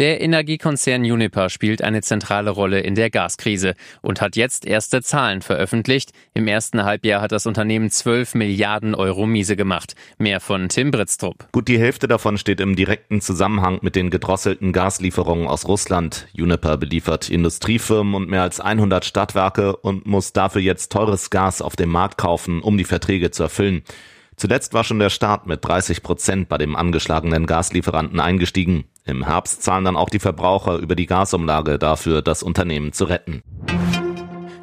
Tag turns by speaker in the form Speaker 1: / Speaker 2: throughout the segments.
Speaker 1: Der Energiekonzern Uniper spielt eine zentrale Rolle in der Gaskrise und hat jetzt erste Zahlen veröffentlicht. Im ersten Halbjahr hat das Unternehmen 12 Milliarden Euro miese gemacht. Mehr von Tim Britztrup.
Speaker 2: Gut die Hälfte davon steht im direkten Zusammenhang mit den gedrosselten Gaslieferungen aus Russland. Uniper beliefert Industriefirmen und mehr als 100 Stadtwerke und muss dafür jetzt teures Gas auf dem Markt kaufen, um die Verträge zu erfüllen. Zuletzt war schon der Staat mit 30 Prozent bei dem angeschlagenen Gaslieferanten eingestiegen. Im Herbst zahlen dann auch die Verbraucher über die Gasumlage dafür, das Unternehmen zu retten.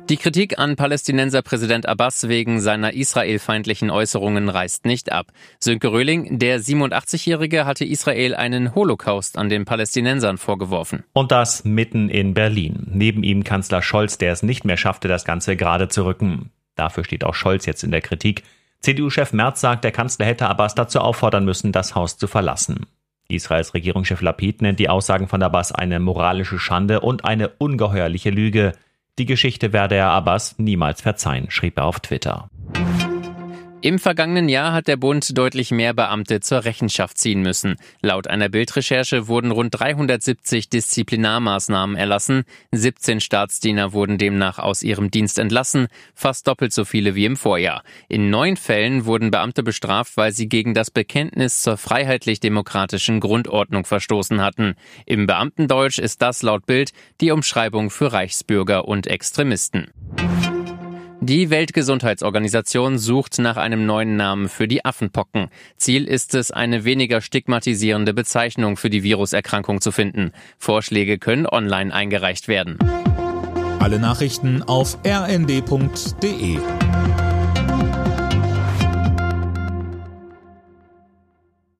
Speaker 1: Die Kritik an Palästinenser Präsident Abbas wegen seiner israelfeindlichen Äußerungen reißt nicht ab. Sönke Röhling, der 87-Jährige, hatte Israel einen Holocaust an den Palästinensern vorgeworfen.
Speaker 3: Und das mitten in Berlin. Neben ihm Kanzler Scholz, der es nicht mehr schaffte, das Ganze gerade zu rücken. Dafür steht auch Scholz jetzt in der Kritik. CDU-Chef Merz sagt, der Kanzler hätte Abbas dazu auffordern müssen, das Haus zu verlassen. Israels Regierungschef Lapid nennt die Aussagen von Abbas eine moralische Schande und eine ungeheuerliche Lüge. Die Geschichte werde er Abbas niemals verzeihen, schrieb er auf Twitter.
Speaker 1: Im vergangenen Jahr hat der Bund deutlich mehr Beamte zur Rechenschaft ziehen müssen. Laut einer Bildrecherche wurden rund 370 Disziplinarmaßnahmen erlassen. 17 Staatsdiener wurden demnach aus ihrem Dienst entlassen, fast doppelt so viele wie im Vorjahr. In neun Fällen wurden Beamte bestraft, weil sie gegen das Bekenntnis zur freiheitlich-demokratischen Grundordnung verstoßen hatten. Im Beamtendeutsch ist das laut Bild die Umschreibung für Reichsbürger und Extremisten. Die Weltgesundheitsorganisation sucht nach einem neuen Namen für die Affenpocken. Ziel ist es, eine weniger stigmatisierende Bezeichnung für die Viruserkrankung zu finden. Vorschläge können online eingereicht werden.
Speaker 4: Alle Nachrichten auf rnd.de